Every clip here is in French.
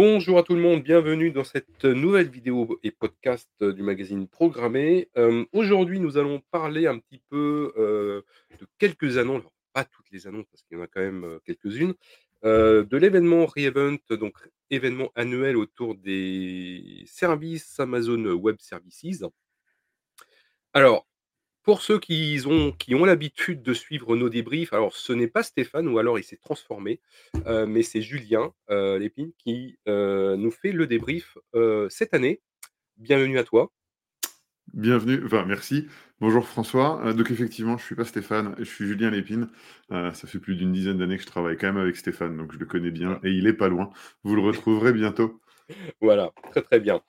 Bonjour à tout le monde, bienvenue dans cette nouvelle vidéo et podcast du magazine Programmé. Hem, aujourd'hui, nous allons parler un petit peu, heu, de quelques annonces, alors pas toutes les annonces parce qu'il y en a quand même, heu, quelques-unes, de l'événement Re-Event, donc événement annuel autour des services Amazon Web Services. Alors, pour ceux qui ont qui ont l'habitude de suivre nos débriefs, alors ce n'est pas Stéphane ou alors il s'est transformé, heu, mais c'est Julien, heu, Lépine qui, heu, nous fait le débrief, cette année. Bienvenue à toi. Bienvenue, enfin merci. Bonjour François. Donc effectivement, je suis pas Stéphane, je suis Julien Lépine. Ça fait plus d'une dizaine d'années que je travaille quand même avec Stéphane, donc je le connais bien Voilà. et il est pas loin. Vous le retrouverez bientôt. Voilà, très, très bien.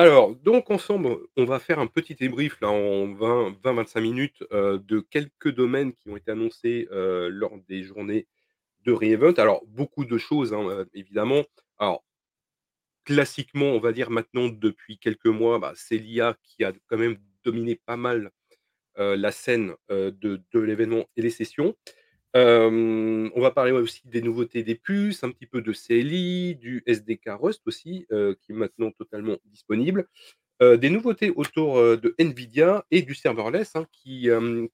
Alors donc ensemble, on va faire un petit débrief en 20-20-25 minutes, heu, de quelques domaines qui ont été annoncés, heu, lors des journées de Re-Event. Alors beaucoup de choses, hein, heu, évidemment. Alors classiquement, on va dire maintenant depuis quelques mois, bah, c'est l'IA qui a quand même dominé pas mal, la scène, de de l'événement et les sessions. On va parler aussi des nouveautés des puces, un petit peu de CLI, du SDK Rust aussi, qui est maintenant totalement disponible. Des nouveautés autour, de NVIDIA et du serverless, hein, qui,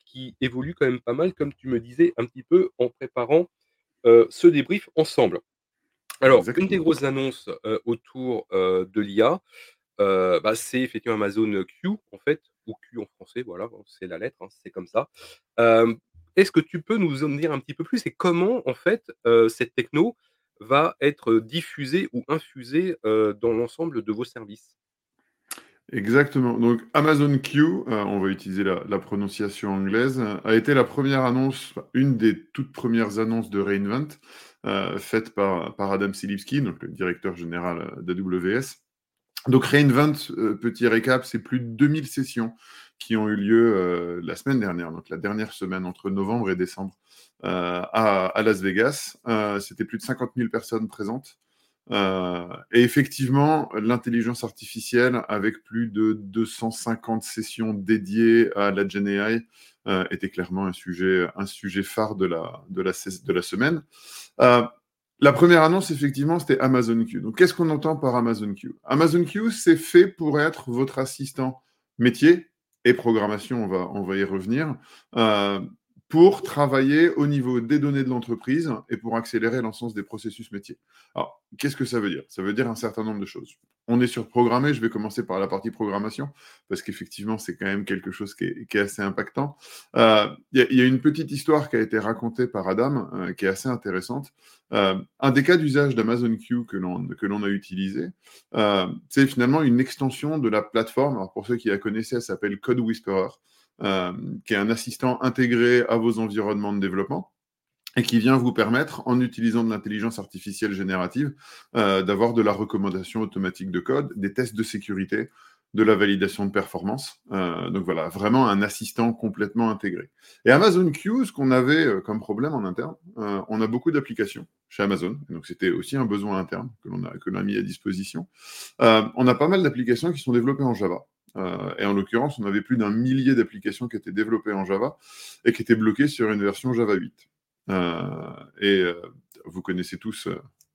qui évolue quand même pas mal comme tu me disais un petit peu en préparant, ce débrief ensemble. Alors, une des grosses annonces, autour, de l'IA, bah, c'est effectivement Amazon Q, en fait, ou Q en français, voilà, hein, c'est la lettre, hein, c'est comme ça. Est-ce que tu peux nous en dire un petit peu plus et comment, en fait, heu, cette techno va être diffusée ou infusée, heu, dans l'ensemble de vos services? Exactement. Donc Amazon Q, heu, on va utiliser la prononciation anglaise, a été la première annonce, une des toutes premières annonces de re:Invent, faite par par Adam Selipsky, donc le directeur général, d'AWS. Donc re:Invent, petit récap, c'est plus de 2000 sessions qui ont eu lieu, heu, la semaine dernière, donc la dernière semaine entre novembre et décembre, heu, à Las Vegas. Heu, c'était plus de 50 000 personnes présentes. Et effectivement, l'intelligence artificielle avec plus de 250 sessions dédiées à la Gen AI, était clairement un sujet un sujet phare de la de la de la semaine. La première annonce, effectivement, c'était Amazon Q. Donc qu'est-ce qu'on entend par Amazon Q? Amazon Q, c'est fait pour être votre assistant métier et programmation, on va on va y revenir, heu, pour travailler au niveau des données de l'entreprise et pour accélérer l'ensemble des processus métiers. Alors, qu'est-ce que ça veut dire? Ça veut dire un certain nombre de choses. On est sur programmer, je vais commencer par la partie programmation, parce qu'effectivement, c'est quand même quelque chose qui est assez impactant. Heu, il y a une petite histoire qui a été racontée par Adam, heu, qui est assez intéressante. Heu, un des cas d'usage d'Amazon Q que l'on a utilisé, heu, c'est finalement une extension de la plateforme. Alors pour ceux qui la connaissaient, elle s'appelle Code Whisperer, hem, qui est un assistant intégré à vos environnements de développement et qui vient vous permettre, en utilisant de l'intelligence artificielle générative, d'avoir de la recommandation automatique de code, des tests de sécurité, de la validation de performance. Heu, donc voilà, vraiment un assistant complètement intégré. Et Amazon Q, ce qu'on avait, heu, comme problème en interne, heu, on a beaucoup d'applications chez Amazon, donc c'était aussi un besoin interne que l'on a a mis à disposition. On a pas mal d'applications qui sont développées en Java, et en l'occurrence, on avait plus d'un millier d'applications qui étaient développées en Java et qui étaient bloquées sur une version Java 8. Heu et vous connaissez tous,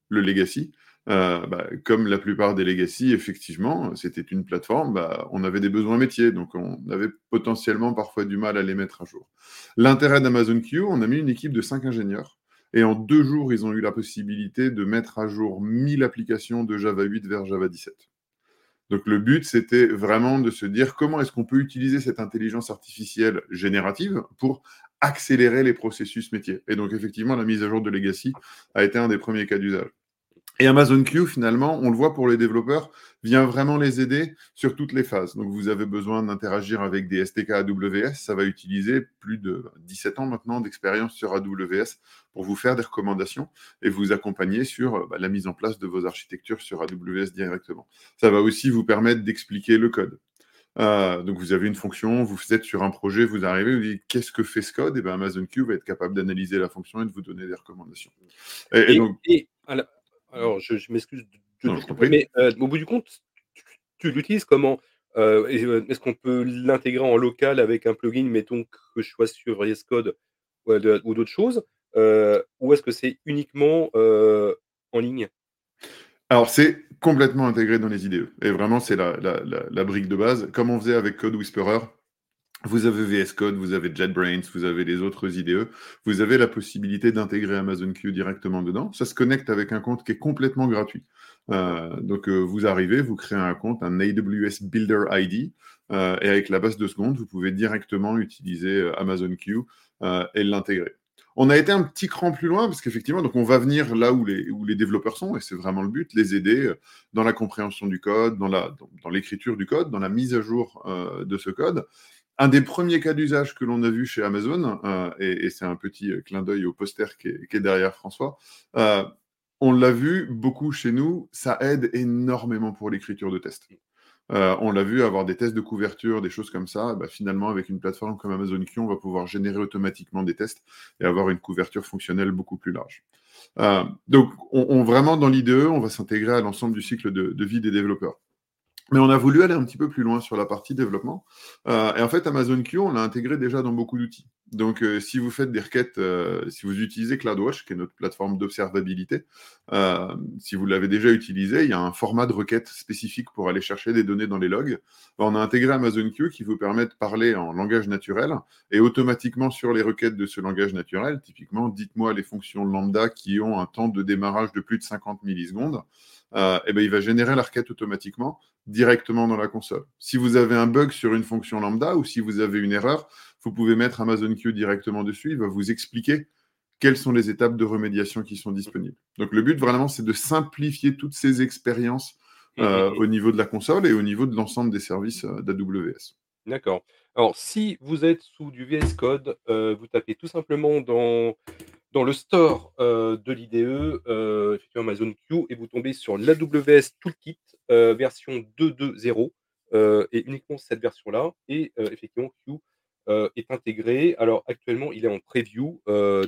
le legacy. Heu, bah, comme la plupart des legacy, effectivement, c'était une plateforme, bah, on avait des besoins métiers, donc on avait potentiellement parfois du mal à les mettre à jour. L'intérêt d'Amazon Q, on a mis une équipe de 5 ingénieurs et en 2 jours, ils ont eu la possibilité de mettre à jour 1000 applications de Java 8 vers Java 17. Donc le but, c'était vraiment de se dire: «Comment est-ce qu'on peut utiliser cette intelligence artificielle générative pour accélérer les processus métiers?» et donc effectivement, la mise à jour de legacy a été un des premiers cas d'usage. Et Amazon Q, finalement, on le voit pour les développeurs, vient vraiment les aider sur toutes les phases. Donc vous avez besoin d'interagir avec des SDK AWS, ça va utiliser plus de 17 ans maintenant d'expérience sur AWS pour vous faire des recommandations et vous accompagner sur, bah, la mise en place de vos architectures sur AWS directement. Ça va aussi vous permettre d'expliquer le code. Heu, donc vous avez une fonction, vous êtes sur un projet, vous arrivez, vous dites: «Qu'est-ce que fait ce code?» et ben Amazon Q va être capable d'analyser la fonction et de vous donner des recommandations. Et et Et donc et alors je je m'excuse mais heu, au bout du compte, tu tu l'utilises comment? Heu et heu, est-ce qu'on peut l'intégrer en local avec un plugin, mettons que je sois sur VS Code ou d'autres choses? Ou est-ce que c'est uniquement, en ligne? Alors, c'est complètement intégré dans les IDE. Et vraiment, c'est la, la, la, brique de base. Comme on faisait avec Code Whisperer, vous avez VS Code, vous avez JetBrains, vous avez les autres IDE. Vous avez la possibilité d'intégrer Amazon Q directement dedans. Ça se connecte avec un compte qui est complètement gratuit. Euh, donc, euh, vous arrivez, vous créez un compte, un AWS Builder ID. Euh, et avec la base de seconde, vous pouvez directement utiliser Amazon Q et l'intégrer. On a été un petit cran plus loin parce qu'effectivement, donc on va venir là où les, où les développeurs sont et c'est vraiment le but, les aider dans la compréhension du code, dans, la, dans, l'écriture du code, dans la mise à jour de ce code. Un des premiers cas d'usage que l'on a vu chez Amazon, et, c'est un petit clin d'œil au poster qui est, derrière François, on l'a vu beaucoup chez nous, ça aide énormément pour l'écriture de tests. Euh, on l'a vu avoir des tests de couverture, des choses comme ça. Bah, finalement, avec une plateforme comme Amazon Q, on va pouvoir générer automatiquement des tests et avoir une couverture fonctionnelle beaucoup plus large. Euh, donc, on, vraiment dans l'IDE, on va s'intégrer à l'ensemble du cycle de vie des développeurs. Mais on a voulu aller un petit peu plus loin sur la partie développement. Euh, et en fait, Amazon Q, on l'a intégré déjà dans beaucoup d'outils. Donc, euh, si vous faites des requêtes, euh, si vous utilisez CloudWatch, qui est notre plateforme d'observabilité, si vous l'avez déjà utilisé, il y a un format de requête spécifique pour aller chercher des données dans les logs. on a intégré Amazon Q qui vous permet de parler en langage naturel et automatiquement sur les requêtes de ce langage naturel, typiquement, dites-moi les fonctions lambda qui ont un temps de démarrage de plus de 50 millisecondes. Et eh ben, il va générer la requête automatiquement directement dans la console. Si vous avez un bug sur une fonction lambda ou si vous avez une erreur, vous pouvez mettre Amazon Q directement dessus. Il va vous expliquer quelles sont les étapes de remédiation qui sont disponibles. Donc le but vraiment, c'est de simplifier toutes ces expériences euh, au niveau de la console et au niveau de l'ensemble des services euh, d'AWS. D'accord. Alors si vous êtes sous du VS Code, euh, vous tapez tout simplement dans dans le store euh, de l'IDE, euh, effectivement Amazon Q, et vous tombez sur l'AWS Toolkit euh, version 2.2.0, et uniquement cette version-là. Et effectivement, Q est intégré. Alors actuellement, il est en preview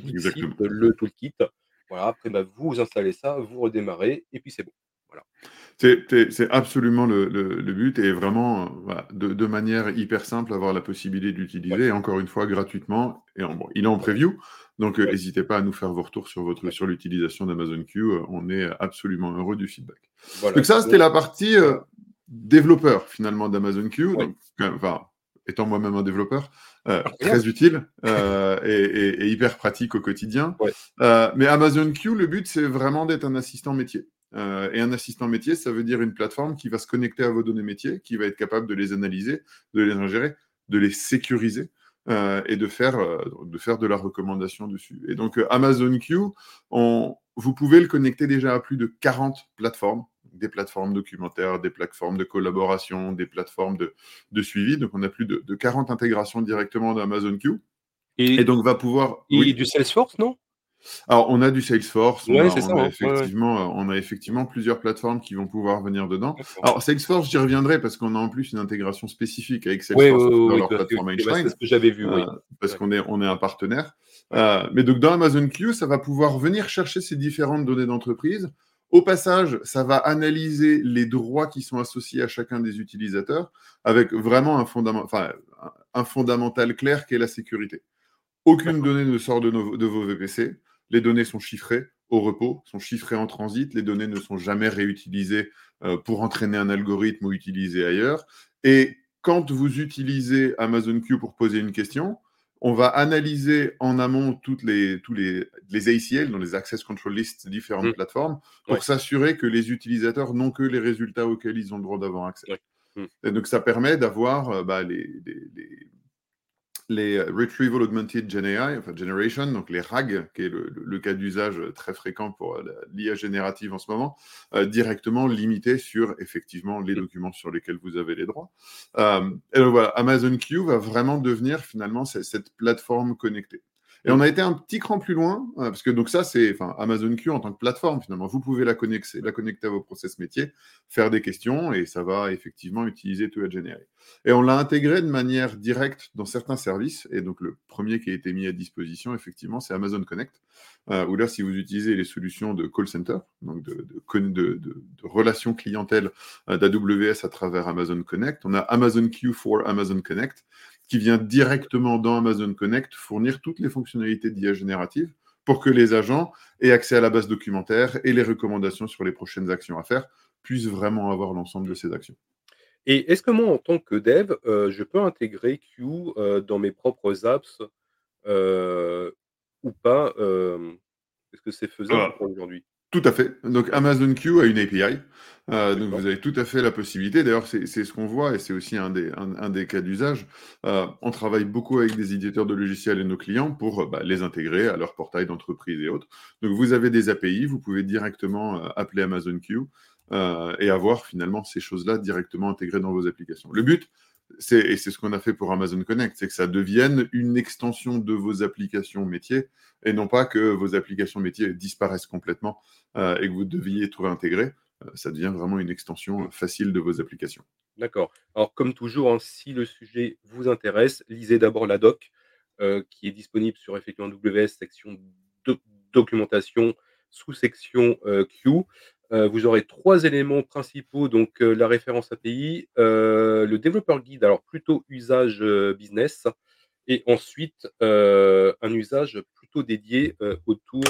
d'ici le toolkit. Voilà, après, bah, vous installez ça, vous redémarrez, et puis c'est bon. Voilà. C'est absolument le, but et vraiment de, manière hyper simple avoir la possibilité d'utiliser, encore une fois gratuitement. Et bon, il est en preview, donc, euh, n'hésitez pas à nous faire vos retours sur, votre, sur l'utilisation d'Amazon Q. Euh, on est absolument heureux du feedback. Donc, ça, c'était la partie euh, développeur, finalement, d'Amazon Q. enfin, étant moi-même un développeur, très utile et, hyper pratique au quotidien. mais Amazon Q, le but, c'est vraiment d'être un assistant métier. Et un assistant métier, ça veut dire une plateforme qui va se connecter à vos données métiers, qui va être capable de les analyser, de les ingérer, de les sécuriser. Euh, et de faire, euh, de faire de la recommandation dessus. Et donc, euh, Amazon Q, on, vous pouvez le connecter déjà à plus de 40 plateformes, des plateformes documentaires, des plateformes de collaboration, des plateformes de, de suivi. Donc, on a plus de, de 40 intégrations directement d'Amazon Q. Et, donc, va pouvoir. Et oui. du Salesforce, non? Alors, on a du Salesforce, on, a, hein. effectivement, on a effectivement plusieurs plateformes qui vont pouvoir venir dedans. Alors, Salesforce, j'y reviendrai parce qu'on a en plus une intégration spécifique avec Salesforce dans leur plateforme Einstein. C'est ce que j'avais vu, oui. Euh, parce qu'on est, on est un partenaire. Euh, mais donc, dans Amazon Q, ça va pouvoir venir chercher ces différentes données d'entreprise. Au passage, ça va analyser les droits qui sont associés à chacun des utilisateurs avec vraiment un, enfin, un fondamental clair qui est la sécurité. Aucune donnée ne sort de, de vos VPC les données sont chiffrées au repos, sont chiffrées en transit, les données ne sont jamais réutilisées euh, pour entraîner un algorithme ou utilisées ailleurs. Et quand vous utilisez Amazon Q pour poser une question, on va analyser en amont toutes les, tous les, les ACL, dans les Access Control Lists différentes mmh. plateformes, pour s'assurer que les utilisateurs n'ont que les résultats auxquels ils ont le droit d'avoir accès. Mmh. Et donc ça permet d'avoir euh, bah, les, les Retrieval Augmented Generation, donc les RAG, qui est le, cas d'usage très fréquent pour euh, l'IA générative en ce moment, euh, directement limité sur effectivement les documents sur lesquels vous avez les droits. Euh, et donc voilà, Amazon Q va vraiment devenir finalement cette plateforme connectée. Et on a été un petit cran plus loin, euh, parce que donc ça, c'est Amazon Q en tant que plateforme, finalement. Vous pouvez la connecter, la connecter à vos process métiers, faire des questions, et ça va effectivement utiliser tout à générer. Et on l'a intégré de manière directe dans certains services. Et donc, le premier qui a été mis à disposition, effectivement, c'est Amazon Connect, euh, où là, si vous utilisez les solutions de call center, donc de, de, relations clientèle euh, d'AWS à travers Amazon Connect, on a Amazon Q for Amazon Connect, qui vient directement dans Amazon Connect fournir toutes les fonctionnalités d'IA générative pour que les agents aient accès à la base documentaire et les recommandations sur les prochaines actions à faire puissent vraiment avoir l'ensemble de ces actions. Et est-ce que moi, en tant que dev, heu, je peux intégrer Q, heu, dans mes propres apps, heu, ou pas? Est-ce que c'est faisable pour aujourd'hui? Tout à fait. Donc Amazon Q a une API, heu, donc vous avez tout à fait la possibilité. D'ailleurs, c'est ce qu'on voit et c'est aussi un des un un des cas d'usage. Heu, on travaille beaucoup avec des éditeurs de logiciels et nos clients pour, bah, les intégrer à leur portail d'entreprise et autres. Donc vous avez des API, vous pouvez directement, appeler Amazon Q, et avoir finalement ces choses-là directement intégrées dans vos applications. Le but, c'est et c'est ce qu'on a fait pour Amazon Connect, c'est que ça devienne une extension de vos applications métiers et non pas que vos applications métiers disparaissent complètement, heu, et que vous deviez tout réintégrer. Heu, ça devient vraiment une extension, heu, facile de vos applications. D'accord. Alors comme toujours, hein, si le sujet vous intéresse, lisez d'abord la doc, qui est disponible sur effectivement section doc documentation, sous-section, Q. Vous aurez 3 éléments principaux, donc la référence API, le développeur guide, alors plutôt usage, business et ensuite, un usage plutôt dédié, autour,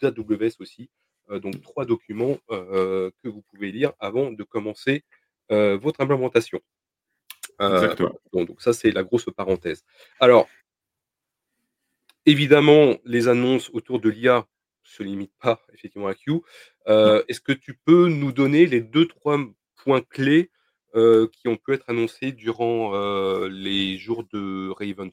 d'AWS aussi. Heu, donc 3 documents, heu, que vous pouvez lire avant de commencer, heu, votre implémentation. Exactement. donc donc ça, c'est la grosse parenthèse. Alors évidemment, les annonces autour de l'IA se limitent pas effectivement à Q. Est-ce que tu peux nous donner les 2-3 m points clés, qui ont pu être annoncés durant, les jours de re:Event?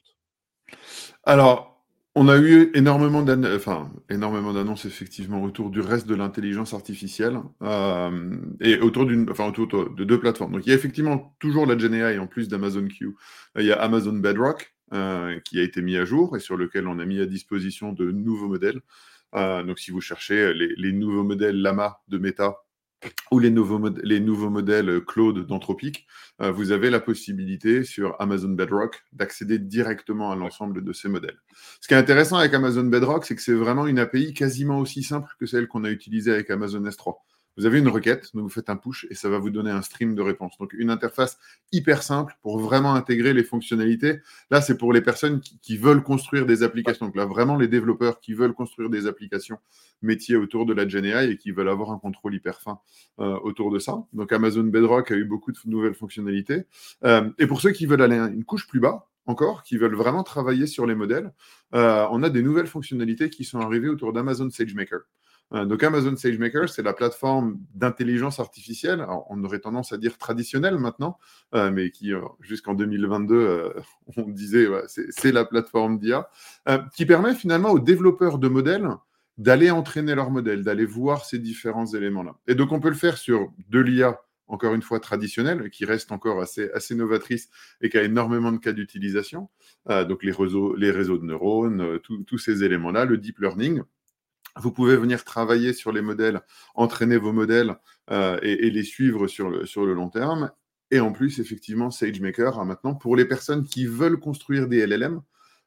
Alors, on a eu énormément d'ann enfin, énormément d'annonces effectivement autour du reste de l'intelligence artificielle, hem et autour d'une autour de de 2 plateformes. Donc il y a effectivement toujours la Gen AI en plus d'Amazon Q. Il y a Amazon Bedrock, heu, qui a été mis à jour et sur lequel on a mis à disposition de nouveaux modèles. Heu, donc si vous cherchez les les nouveaux modèles Llama de Meta ou les nouveaux mod les nouveaux modèles, heu, Claude d'Anthropic, heu, vous avez la possibilité sur Amazon Bedrock d'accéder directement à l'ensemble de ces modèles. Ce qui est intéressant avec Amazon Bedrock, c'est que c'est vraiment une API quasiment aussi simple que celle qu'on a utilisée avec Amazon S3. Vous avez une requête, donc vous faites un push et ça va vous donner un stream de réponses. Donc une interface hyper simple pour vraiment intégrer les fonctionnalités. Là, c'est pour les personnes qui veulent construire des applications. Donc là, vraiment les développeurs qui veulent construire des applications métiers autour de la Gen AI et qui veulent avoir un contrôle hyper fin, heu, autour de ça. Donc Amazon Bedrock a eu beaucoup de nouvelles fonctionnalités. Hem et pour ceux qui veulent aller un une couche plus bas encore, qui veulent vraiment travailler sur les modèles, heu, on a des nouvelles fonctionnalités qui sont arrivées autour d'Amazon SageMaker. Heu, donc Amazon SageMaker, c'est la plateforme d'intelligence artificielle, alors on aurait tendance à dire traditionnelle maintenant, heu, mais qui, heu, jusqu'en 2022, heu, on disait, ouais, c'est la plateforme d'IA, qui permet finalement aux développeurs de modèles d'aller entraîner leurs modèles, d'aller voir ces différents éléments-là. Et donc on peut le faire sur de l'IA, encore une fois traditionnelle, qui reste encore assez assez novatrice et qui a énormément de cas d'utilisation. Donc les réseaux de neurones, tous ces éléments-là, le deep learning. Vous pouvez venir travailler sur les modèles, entraîner vos modèles, heu et et les suivre sur le sur le long terme. Et en plus, effectivement, SageMaker a maintenant, pour les personnes qui veulent construire des LLM,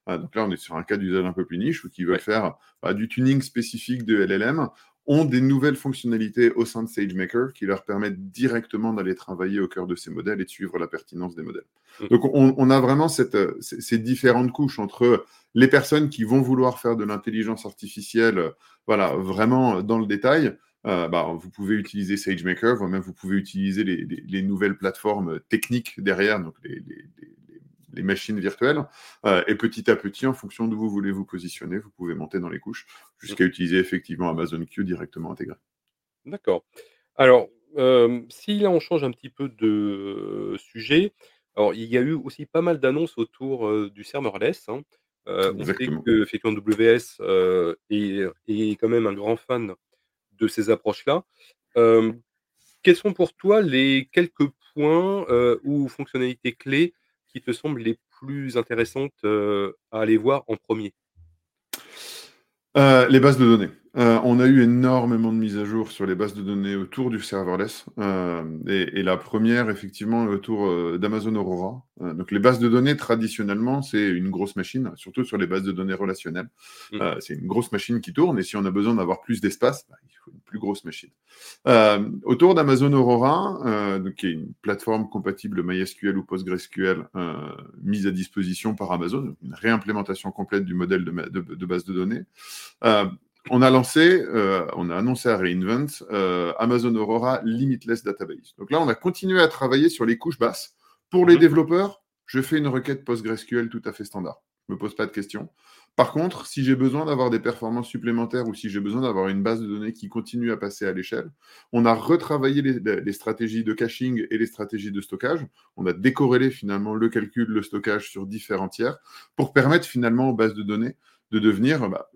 heu, donc là, on est sur un cas d'usage un peu plus niche ou qui veulent faire, bah, du tuning spécifique de LLM, ont des nouvelles fonctionnalités au sein de SageMaker qui leur permettent directement d'aller travailler au cœur de ces modèles et de suivre la pertinence des modèles. Mmh. Donc on on a vraiment cette, heu, ces différentes couches entre les personnes qui vont vouloir faire de l'intelligence artificielle, voilà, vraiment dans le détail, heu, bah, vous pouvez utiliser SageMaker, voire même vous pouvez utiliser les les les nouvelles plateformes techniques derrière, donc les les les machines virtuelles. Heu et petit à petit, en fonction d'où vous voulez vous positionner, vous pouvez monter dans les couches Mmh. jusqu'à utiliser effectivement Amazon Q directement intégré. D'accord. Alors, hem, si là on change un petit peu de sujet, alors il y a eu aussi pas mal d'annonces autour, du serverless, hein. On sait Exactement. qu'effectivement WS, est est quand même un grand fan de ces approches-là. Quels sont pour toi les quelques points, ou fonctionnalités clés qui te semblent les plus intéressantes, à aller voir en 1er? Heu, les bases de données. Euh, on a eu énormément de mises à jour sur les bases de données autour du serverless. Euh, et, la première, effectivement, autour euh, d'Amazon Aurora. donc, les bases de données, traditionnellement, c'est une grosse machine, surtout sur les bases de données relationnelles. Mmh. c'est une grosse machine qui tourne. Et si on a besoin d'avoir plus d'espace, bah, il faut une plus grosse machine. autour d'Amazon Aurora, donc, qui est une plateforme compatible MySQL ou PostgreSQL mise à disposition par Amazon, une réimplémentation complète du modèle de, de base de données on a lancé, euh, on a annoncé à Reinvent euh, Amazon Aurora Limitless Database. Donc là, on a continué à travailler sur les couches basses. Pour les mhm. développeurs, je fais une requête PostgreSQL tout à fait standard. Je ne me pose pas de questions. Par contre, si j'ai besoin d'avoir des performances supplémentaires ou si j'ai besoin d'avoir une base de données qui continue à passer à l'échelle, on a retravaillé les, stratégies de caching et les stratégies de stockage. On a décorrélé finalement le calcul, le stockage sur différents tiers pour permettre finalement aux bases de données de devenir bah,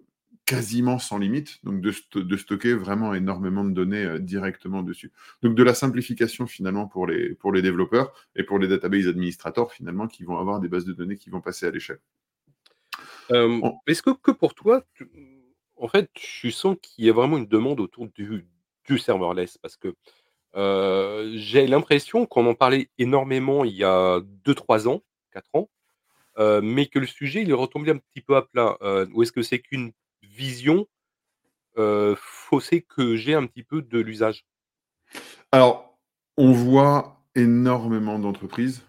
quasiment sans limite, donc de, stocker vraiment énormément de données euh, directement dessus. Donc de la simplification finalement pour les, pour les développeurs et pour les database administrators finalement qui vont avoir des bases de données qui vont passer à l'échelle. Euh, est-ce que, que, pour toi, en fait, tu sens qu'il y a vraiment une demande autour du, du serverless? Parce que euh, j'ai l'impression qu'on en parlait énormément il y a 2-3 ans, 4 ans, mais que le sujet il est retombé un petit peu à plat. ou est-ce que c'est qu'une vision faussée que j'ai un petit peu de l'usage? Alors, on voit énormément d'entreprises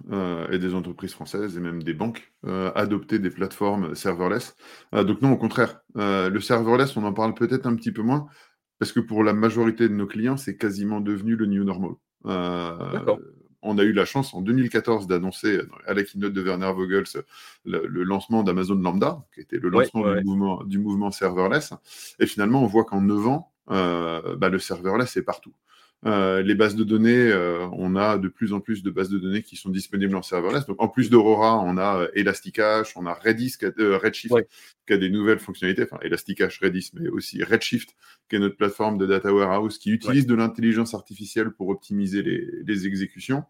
et des entreprises françaises et même des banques adopter des plateformes serverless. donc non, au contraire, le serverless, on en parle peut-être un petit peu moins parce que pour la majorité de nos clients, c'est quasiment devenu le new normal. D'accord on a eu la chance en 2014 d'annoncer à la keynote de Werner Vogels le, lancement d'Amazon Lambda, qui était le lancement du, Mouvement, serverless. Et finalement, on voit qu'en 9 ans, euh, bah, le serverless est partout. Euh, les bases de données, euh, on a de plus en plus de bases de données qui sont disponibles en serverless. Donc, en plus d'Aurora, on a euh, Elasticache, on a Redis, Redshift, qui a des nouvelles fonctionnalités. Enfin, Elasticache, Redis, mais aussi Redshift, qui est notre plateforme de data warehouse qui utilise de l'intelligence artificielle pour optimiser les, exécutions.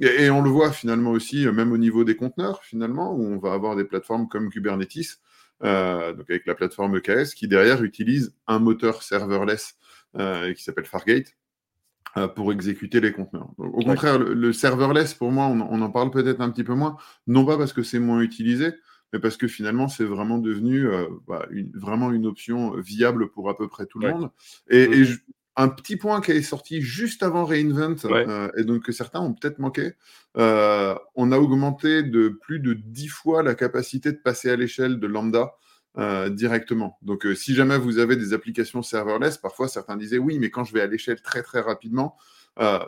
Et, on le voit finalement aussi, même au niveau des conteneurs, finalement, où on va avoir des plateformes comme Kubernetes, donc avec la plateforme EKS, qui derrière utilise un moteur serverless qui s'appelle Fargate, pour exécuter les conteneurs. au contraire, le, serverless, pour moi, on, en parle peut-être un petit peu moins, non pas parce que c'est moins utilisé, mais parce que finalement, c'est vraiment devenu euh, bah, une, vraiment une option viable pour à peu près tout le monde. Et, mmh. un petit point qui est sorti juste avant Reinvent, euh, et donc que certains ont peut-être manqué, on a augmenté de plus de 10 fois la capacité de passer à l'échelle de Lambda euh, directement. Donc, euh, si jamais vous avez des applications serverless, parfois certains disaient oui, mais quand je vais à l'échelle très très rapidement, euh,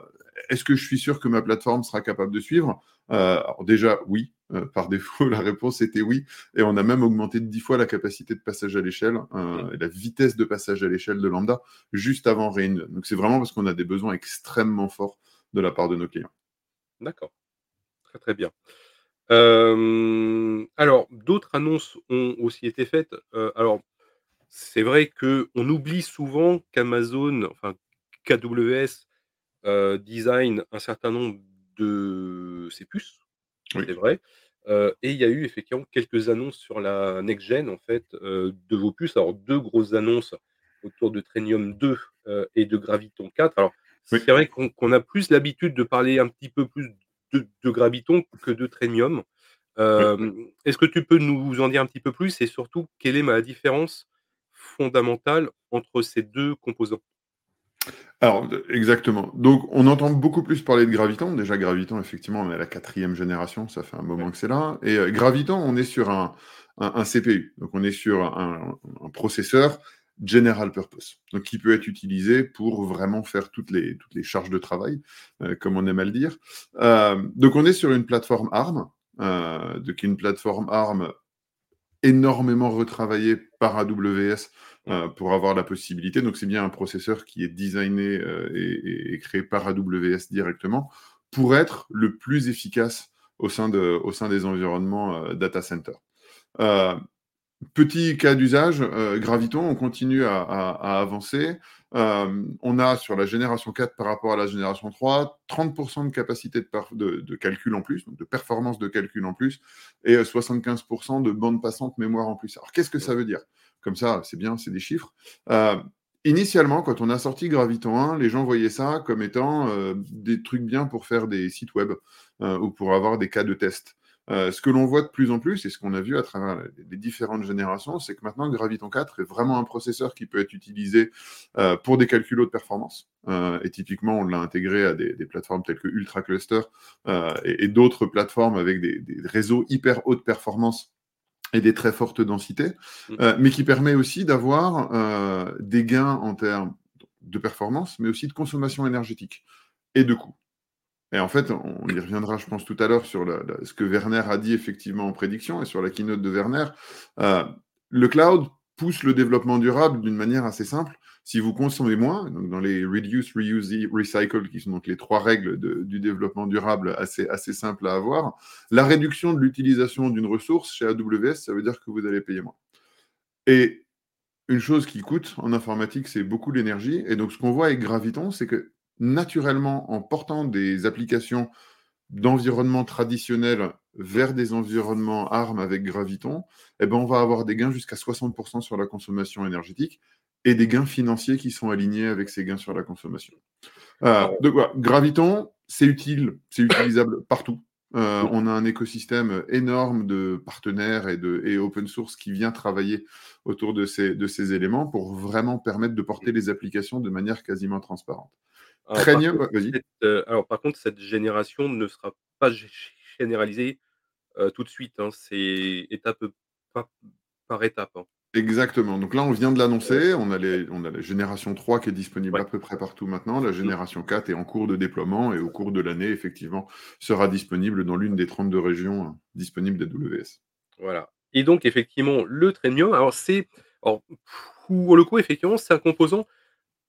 est-ce que je suis sûr que ma plateforme sera capable de suivre? Alors déjà, oui. par défaut, la réponse était oui. Et on a même augmenté de 10 fois la capacité de passage à l'échelle et la vitesse de passage à l'échelle de Lambda juste avant Rain. Donc, c'est vraiment parce qu'on a des besoins extrêmement forts de la part de nos clients. D'accord. Très très bien alors, d'autres annonces ont aussi été faites. alors, c'est vrai qu'on oublie souvent qu'Amazon, enfin qu'AWS, design un certain nombre de ses puces, c'est vrai. et il y a eu effectivement quelques annonces sur la next gen, en fait, de vos puces. Alors, deux grosses annonces autour de Trainium 2 et de Graviton 4. Alors, c'est vrai qu'on a plus l'habitude de parler un petit peu plus de, Graviton que de Trainium. Est-ce que tu peux nous en dire un petit peu plus et surtout, quelle est ma différence fondamentale entre ces deux composants? Alors, exactement. Donc, on entend beaucoup plus parler de Graviton. Déjà, Graviton, effectivement, on est à la quatrième génération, ça fait un moment que c'est là. Et Graviton, on est sur un, CPU. Donc, on est sur un, processeur general purpose, donc qui peut être utilisé pour vraiment faire toutes les, toutes les charges de travail, comme on aime à le dire. donc, on est sur une plateforme ARM, euh, donc une plateforme ARM énormément retravaillée par AWS euh, pour avoir la possibilité. Donc, c'est bien un processeur qui est designé euh, et, créé par AWS directement pour être le plus efficace au sein, de, au sein des environnements data center. Petit cas d'usage, Graviton, on continue à, avancer. on a sur la génération 4 par rapport à la génération 3, 30% de capacité de, calcul en plus, donc de performance de calcul en plus, et 75% de bande passante mémoire en plus. Alors qu'est-ce que ça veut dire? Comme ça, c'est bien, c'est des chiffres. Initialement, quand on a sorti Graviton 1, les gens voyaient ça comme étant, des trucs bien pour faire des sites web, ou pour avoir des cas de test. Heu, ce que l'on voit de plus en plus et ce qu'on a vu à travers les différentes générations, c'est que maintenant Graviton 4 est vraiment un processeur qui peut être utilisé, heu, pour des calculs haute performance. Heu, et typiquement, on l'a intégré à des des plateformes telles que Ultracluster, et et d'autres plateformes avec des des réseaux hyper haute performance et des très fortes densités, heu, mais qui permet aussi d'avoir, des gains en termes de performance, mais aussi de consommation énergétique et de coût. Et en fait, on y reviendra, je pense, tout à l'heure sur ce que Werner a dit effectivement en prédiction et sur la keynote de Werner. Heu, le cloud pousse le développement durable d'une manière assez simple. Si vous consommez moins, donc dans les reduce, reuse, recycle, qui sont donc les 3 règles du développement durable assez assez simples à avoir, la réduction de l'utilisation d'une ressource chez AWS, ça veut dire que vous allez payer moins. Et une chose qui coûte en informatique, c'est beaucoup l'énergie. Et donc, ce qu'on voit avec Graviton, c'est que naturellement, en portant des applications d'environnement traditionnels vers des environnements ARM avec Graviton, et ben, on va avoir des gains jusqu'à 60% sur la consommation énergétique et des gains financiers qui sont alignés avec ces gains sur la consommation. Voilà, Graviton, c'est utile, c'est utilisable partout. Heu, Mmh. on a un écosystème énorme de partenaires et de et open source qui vient travailler autour de ces de ces éléments pour vraiment permettre de porter les applications de manière quasiment transparente. Alors par Trainium contre, ouais, vas-y. cette, heu, alors par contre, cette génération ne sera pas gé généralisée, heu, tout de suite, hein. C'est étape, par par étape, hein. Exactement. Donc là, on vient de l'annoncer. On a ouais. les on a la génération 3 qui est disponible Ouais. à peu près partout maintenant. La génération 4 est en cours de déploiement et au cours de l'année, effectivement, sera disponible dans l'une des 32 régions, heu, disponibles d'AWS. Voilà. Et donc effectivement, le Trainium, alors c'est pour le coup, effectivement, c'est un composant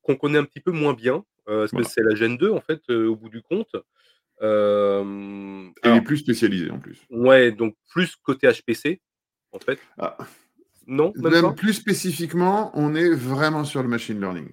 qu'on connaît un petit peu moins bien, parce que c'est la Gen 2 en fait, heu, au bout du compte? Et est alors plus spécialisé en plus. ouais, donc plus côté HPC, en fait. Ah, Non, même même plus spécifiquement, on est vraiment sur le machine learning.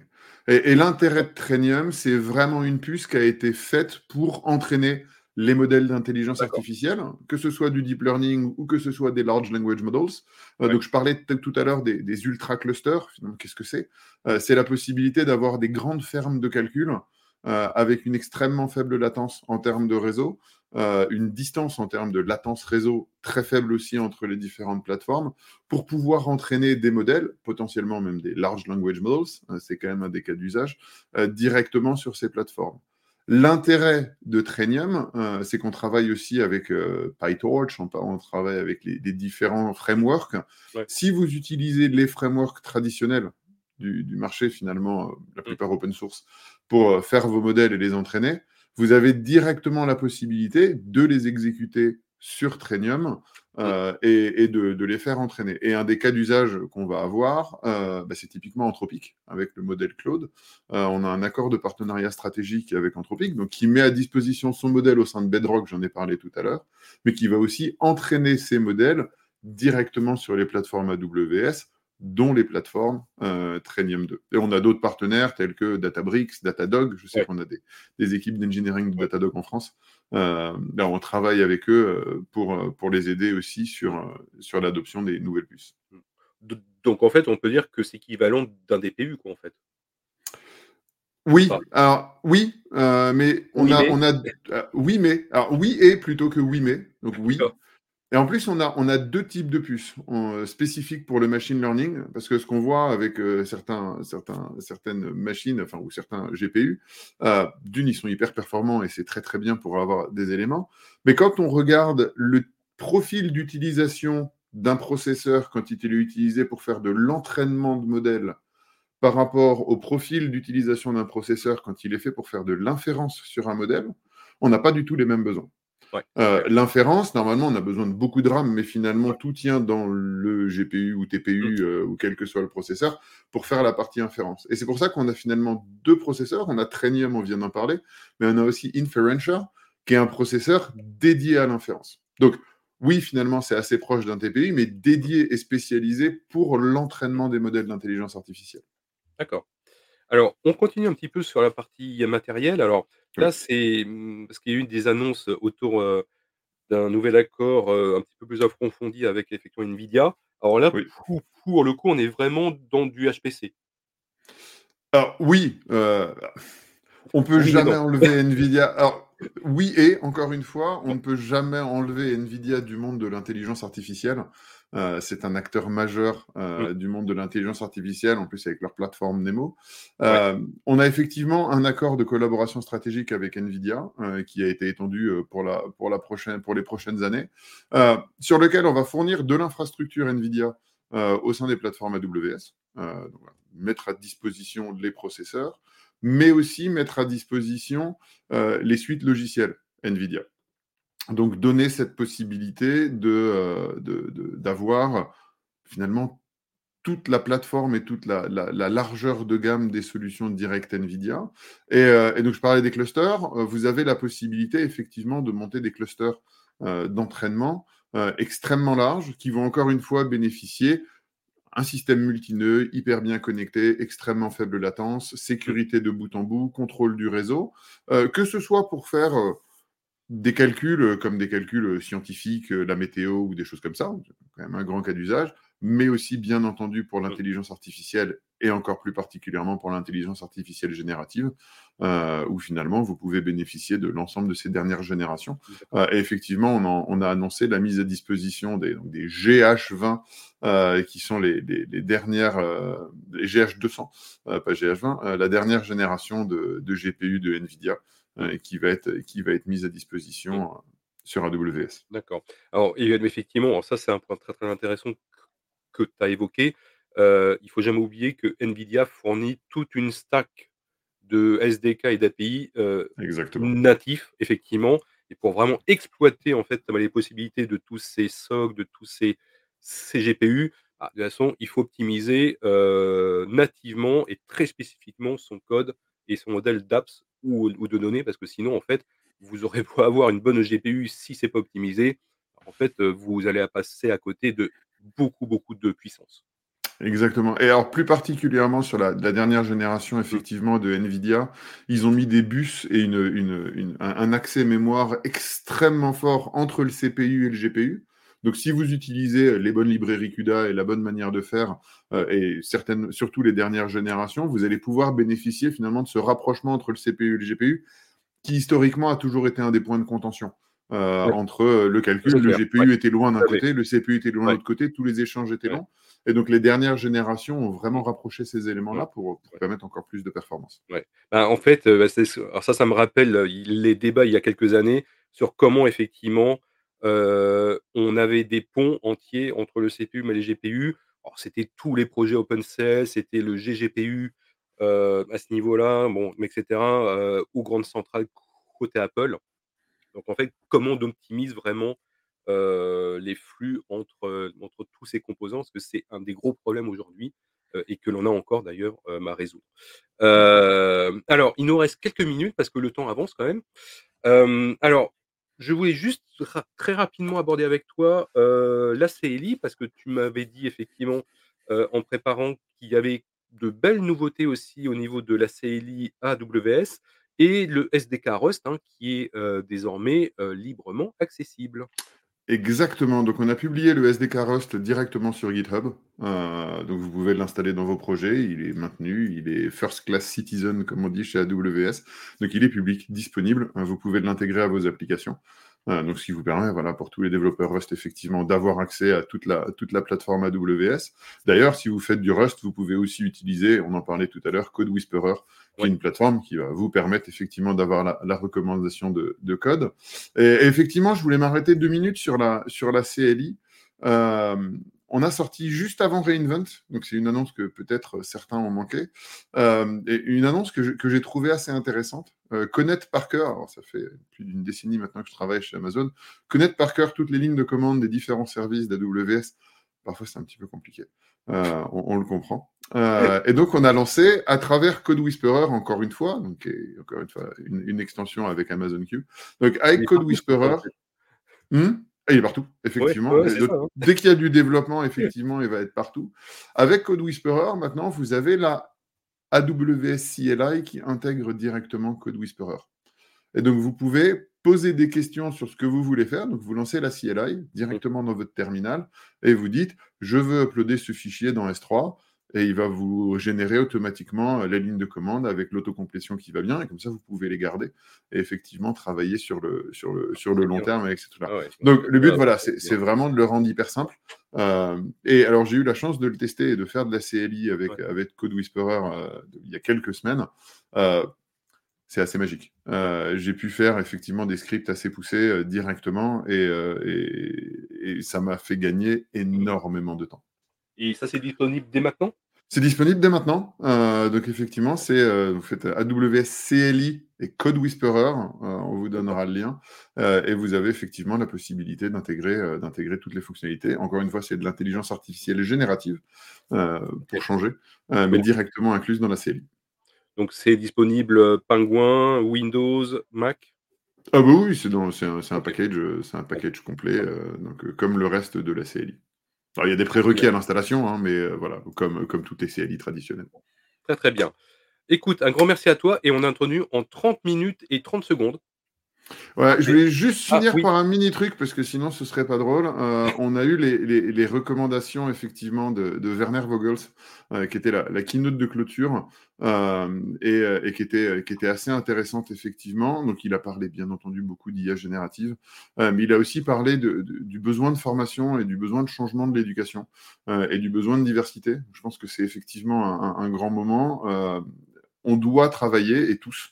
Et et l'intérêt de Trainium, c'est vraiment une puce qui a été faite pour entraîner les modèles d'intelligence artificielle, que ce soit du deep learning ou que ce soit des large language models. Ouais. donc je parlais tout à l'heure des des ultra clusters. Qu'est-ce que c'est? Heu, c'est la possibilité d'avoir des grandes fermes de calcul, heu, avec une extrêmement faible latence en termes de réseau, une distance en termes de latence réseau très faible aussi entre les différentes plateformes, pour pouvoir entraîner des modèles, potentiellement même des large language models, heu, c'est quand même un des cas d'usage, directement sur ces plateformes. L'intérêt de Trainium, heu, c'est qu'on travaille aussi avec, heu, PyTorch, on travaille avec les les différents frameworks. Ouais. Si vous utilisez les frameworks traditionnels du du marché finalement, heu, la Mmh. plupart open source, pour, faire vos modèles et les entraîner, vous avez directement la possibilité de les exécuter sur Trainium, Mmh. heu, et de les faire entraîner. Et un des cas d'usage qu'on va avoir, heu, bah, c'est typiquement Anthropic avec le modèle Claude. Heu, on a un accord de partenariat stratégique avec Anthropic, donc qui met à disposition son modèle au sein de Bedrock, j'en ai parlé tout à l'heure, mais qui va aussi entraîner ces modèles directement sur les plateformes AWS, dont les plateformes, heu, Trainium 2. Et on a d'autres partenaires tels que Databricks, Datadog. Je sais Ouais. qu'on a des des équipes d'engineering de. Datadog en France. Hem, bah, on travaille avec eux, pour, heu, pour les aider aussi sur, l'adoption des nouvelles puces. Donc en fait, on peut dire que c'est équivalent d'un DPU quoi, en fait? Ou Oui, alors oui, mais on Oui, a mais? on a oui, mais alors oui et plutôt que oui, mais. Donc oui. Et en plus on a 2 types de puces, heu, spécifiques pour le machine learning, parce que ce qu'on voit avec, certains certaines machines, enfin ou certains GPU, heu, d'une, ils sont hyper performants et c'est très, très bien pour avoir des éléments. Mais quand on regarde le profil d'utilisation d'un processeur quand il est utilisé pour faire de l'entraînement de modèles, par rapport au profil d'utilisation d'un processeur quand il est fait pour faire de l'inférence sur un modèle, on n'a pas du tout les mêmes besoins. Ouais, OK. l'inférence, normalement, on a besoin de beaucoup de RAM, mais finalement, tout tient dans le GPU ou. TPU, heu, ou quel que soit le processeur, pour faire la partie inférence. Et c'est pour ça qu'on a finalement 2 processeurs. On a Trainium, on vient d'en parler, mais on a aussi Inferentia, qui est un processeur dédié à l'inférence. Donc oui, finalement, c'est assez proche d'un TPU, mais dédié et spécialisé pour l'entraînement des modèles d'intelligence artificielle. D'accord. Alors, on continue un petit peu sur la partie matérielle. Alors là, Oui. c'est, mmh, parce qu'il y a eu des annonces autour, d'un nouvel accord, un petit peu plus approfondi avec effectivement Nvidia. Alors là, Oui. pour le coup, on est vraiment dans du HPC. Alors oui, heu, on peut Oui jamais non. enlever Nvidia alors oui et encore une fois, on ne peut jamais enlever Nvidia du monde de l'intelligence artificielle. Heu, c'est un acteur majeur, Mmh. heu, du monde de l'intelligence artificielle, en plus avec leur plateforme Nemo. Ouais. Hem, on a effectivement un accord de collaboration stratégique avec Nvidia, qui a été étendu, pour la pour la prochaine pour les prochaines années, sur lequel on va fournir de l'infrastructure Nvidia, au sein des plateformes AWS. Donc mettre à disposition les processeurs, mais aussi mettre à disposition, les suites logicielles Nvidia. Donc donner cette possibilité de, heu, de de d'avoir finalement toute la plateforme et toute la la la largeur de gamme des solutions directes Nvidia. Et heu et donc je parlais des clusters, heu, vous avez la possibilité effectivement de monter des clusters, d'entraînement, extrêmement larges qui vont encore une fois bénéficier un système multi-nœuds, hyper bien connecté, extrêmement faible latence, sécurité de bout en bout, contrôle du réseau, que ce soit pour faire, des calculs, heu, comme des calculs, heu, scientifiques, heu, la météo ou des choses comme ça, quand même un grand cas d'usage, mais aussi bien entendu pour l'intelligence artificielle et encore plus particulièrement pour l'intelligence artificielle générative, où finalement vous pouvez bénéficier de l'ensemble de ces dernières générations. Et effectivement, on en on a annoncé la mise à disposition des donc des GH20, heu, qui sont les les les dernières, les GH200, heu, pas GH20, heu, la dernière génération de de GPU de Nvidia, qui va être qui va être mise à Mmh. disposition, heu, sur AWS. D'accord. Alors effectivement, alors ça, c'est un point très, très intéressant que tu as évoqué. Heu, il faut jamais oublier que Nvidia fournit toute une stack de SDK et d'API, natifs effectivement et pour vraiment exploiter en fait, les possibilités de tous ces SOC, de tous ces ces GPU, bah, de toute façon, il faut optimiser, nativement et très spécifiquement son code et son modèle d'apps ou ou de données parce que sinon, en fait, vous aurez beau avoir une bonne GPU, si c'est pas optimisé, en fait, heu, vous allez passer à côté de beaucoup, beaucoup de puissance. Exactement et alors plus particulièrement sur la la dernière génération Mmh. effectivement de Nvidia, ils ont mis des bus et une une une un un accès mémoire extrêmement fort entre le CPU et le GPU. Donc si vous utilisez les bonnes librairies CUDA et la bonne manière de faire, heu et certaines surtout les dernières générations, vous allez pouvoir bénéficier finalement de ce rapprochement entre le CPU et le GPU qui historiquement a toujours été un des points de contention, Ouais, entre, heu, le calcul, le. Ouais, GPU était loin d'un côté, le CPU était loin de l'autre côté, tous les échanges étaient longs. Et donc les dernières générations ont vraiment rapproché ces éléments-là pour, permettre encore plus de performance. Ouais. Bah, en fait, bah, alors ça, ça me rappelle, les débats il y a quelques années sur comment effectivement, on avait des ponts entiers entre le CPU mais les GPU. Alors c'était tous les projets OpenCL, c'était le GGPU, à ce niveau-là, bon, et cetera, heu, ou grande centrale côté Apple. Donc en fait, comment on optimise vraiment, les flux entre, entre tous ces composants? Parce que c'est un des gros problèmes aujourd'hui, et que l'on a encore d'ailleurs, hem, à résoudre. Hem, alors il nous reste quelques minutes parce que le temps avance quand même. Alors je voulais juste très rapidement aborder avec toi, heu, la CLI parce que tu m'avais dit effectivement, heu, en préparant qu'il y avait de belles nouveautés aussi au niveau de la CLI AWS et le SDK Rust, hein, qui est, heu, désormais, librement accessible. Exactement, donc on a publié le SDK Rust directement sur GitHub, heu, donc vous pouvez l'installer dans vos projets, il est maintenu, il est first class citizen comme on dit chez AWS, donc il est public, disponible, hein, vous pouvez l'intégrer à vos applications, heu, donc ce qui vous permet, voilà, pour tous les développeurs Rust effectivement d'avoir accès à toute la toute la plateforme AWS. D'ailleurs, si vous faites du Rust, vous pouvez aussi utiliser, on en parlait tout à l'heure, Code Whisperer, qui est Ouais. une plateforme qui va vous permettre effectivement d'avoir la la recommandation de de code et et effectivement, je voulais m'arrêter 2 minutes sur la sur la CLI. Hem, on a sorti juste avant re:Invent, donc c'est une annonce que peut-être certains ont manqué, hem et une annonce que j'ai trouvée assez intéressante. Heu, connaître par cœur, alors ça fait plus d'une décennie maintenant que je travaille chez Amazon, connaître par cœur toutes les lignes de commande des différents services d'AWS, parfois c'est un petit peu compliqué. On le comprend. Heu et donc on a lancé à travers Code Whisperer encore une fois, donc encore une fois une une extension avec Amazon Q. Donc avec Code Whisperer mmh? Ah, il est partout, effectivement ouais, ça, hein. dès qu'il y a du développement, effectivement, il va être partout. Avec Code Whisperer, maintenant, vous avez la AWS CLI qui intègre directement Code Whisperer Et donc, vous pouvez poser des questions sur ce que vous voulez faire. Donc, vous lancez la CLI directement dans votre terminal et vous dites, je veux uploader ce fichier dans S3 et il va vous générer automatiquement euh, les lignes de commande avec l'autocomplétion qui va bien, et comme ça, vous pouvez les garder et effectivement travailler sur le, sur le, sur le long terme avec ces trucs-là. Ah Donc, le but, voilà, c'est vraiment de le rendre hyper simple. Euh, et alors, j'ai eu la chance de le tester et de faire de la CLI avec, avec Code Whisperer euh, il y a quelques semaines. c'est assez magique. j'ai pu faire effectivement des scripts assez poussés directement et, et ça m'a fait gagner énormément de temps. Et ça, c'est disponible dès maintenant? C'est disponible dès maintenant. Euh, donc effectivement, c'est euh, vous faites AWS CLI et Code Whisperer. Euh, on vous donnera le lien et vous avez effectivement la possibilité d'intégrer d'intégrer toutes les fonctionnalités. Encore une fois, c'est de l'intelligence artificielle générative pour changer, mais directement incluse dans la CLI. Donc c'est disponible Penguin, Windows, Mac? Ah bah oui, c'est un, un, package, c'est un package complet, donc comme le reste de la CLI il y a des prérequis à l'installation, hein, mais euh, voilà, comme, comme toutes les CLI traditionnelles. Très très bien. Écoute, un grand merci à toi et on a introduit en 30 minutes et 30 secondes Ouais, je voulais juste ah, finir par un mini truc parce que sinon ce serait pas drôle. Euh, on a eu les, les, recommandations effectivement de, de Werner Vogels, euh, qui était la, la, keynote de clôture euh, et, et, qui, était, qui était assez intéressante effectivement. Donc il a parlé bien entendu beaucoup d'IA générative, mais il a aussi parlé de, du besoin de formation et du besoin de changement de l'éducation et du besoin de diversité. Je pense que c'est effectivement un, un, grand moment. on doit travailler et tous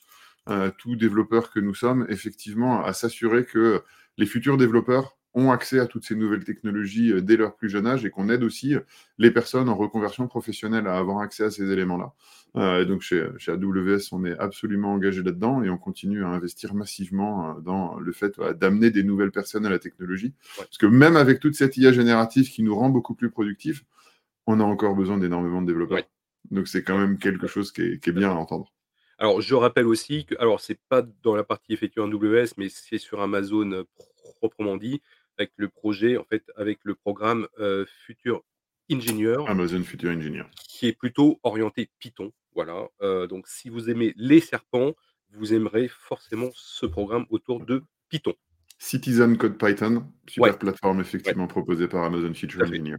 tout développeur que nous sommes, effectivement, à s'assurer que les futurs développeurs ont accès à toutes ces nouvelles technologies euh, dès leur plus jeune âge et qu'on aide aussi les personnes en reconversion professionnelle à avoir accès à ces éléments-là. Euh, donc chez, chez, AWS, on est absolument engagé là-dedans et on continue à investir massivement dans le fait d'amener des nouvelles personnes à la technologie. Parce que même avec toute cette IA générative qui nous rend beaucoup plus productifs, on a encore besoin d'énormément de développeurs. Donc c'est quand même quelque chose qui est, qui est bien à entendre. Alors, je rappelle aussi que, alors, c'est pas dans la partie effectuée en AWS, mais c'est sur Amazon proprement dit, avec le projet, en fait, avec le programme Future Engineer. Amazon Future Engineer. Qui est plutôt orienté Python. Voilà. donc, si vous aimez les serpents, vous aimerez forcément ce programme autour de Python. Citizen Code Python, super plateforme effectivement proposée par Amazon Future Engineer.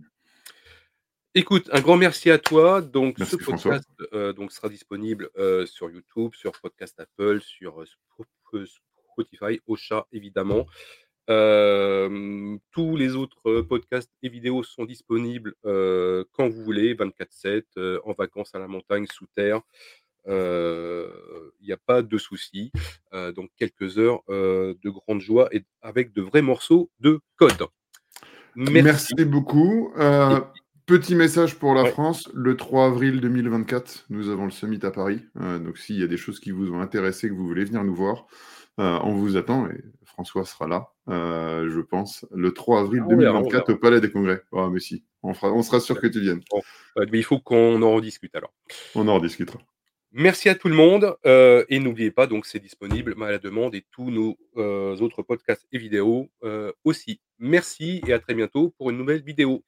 Écoute, un grand merci à toi. Donc, ce podcast euh, donc, sera disponible euh, sur YouTube, sur Podcast Apple, sur euh, Spotify, Ocha, évidemment. tous les autres podcasts et vidéos sont disponibles quand vous voulez, 24-7, en vacances à la montagne, sous terre. Il n'y a pas de souci. donc, quelques heures de grande joie et avec de vrais morceaux de code. Merci, beaucoup. Petit message pour la France, le 3 avril 2024, nous avons le summit à Paris. Euh, donc s'il y a des choses qui vous ont intéressé, que vous voulez venir nous voir, euh, on vous attend et François sera là, euh, je pense, le 3 avril 2024 ah, au Palais des Congrès. Oh, mais si, on, fera, on sera sûr que tu viennes. mais il faut qu'on en rediscute alors. On en rediscutera. Merci à tout le monde et n'oubliez pas, donc c'est disponible à la demande et tous nos autres podcasts et vidéos aussi. Merci et à très bientôt pour une nouvelle vidéo.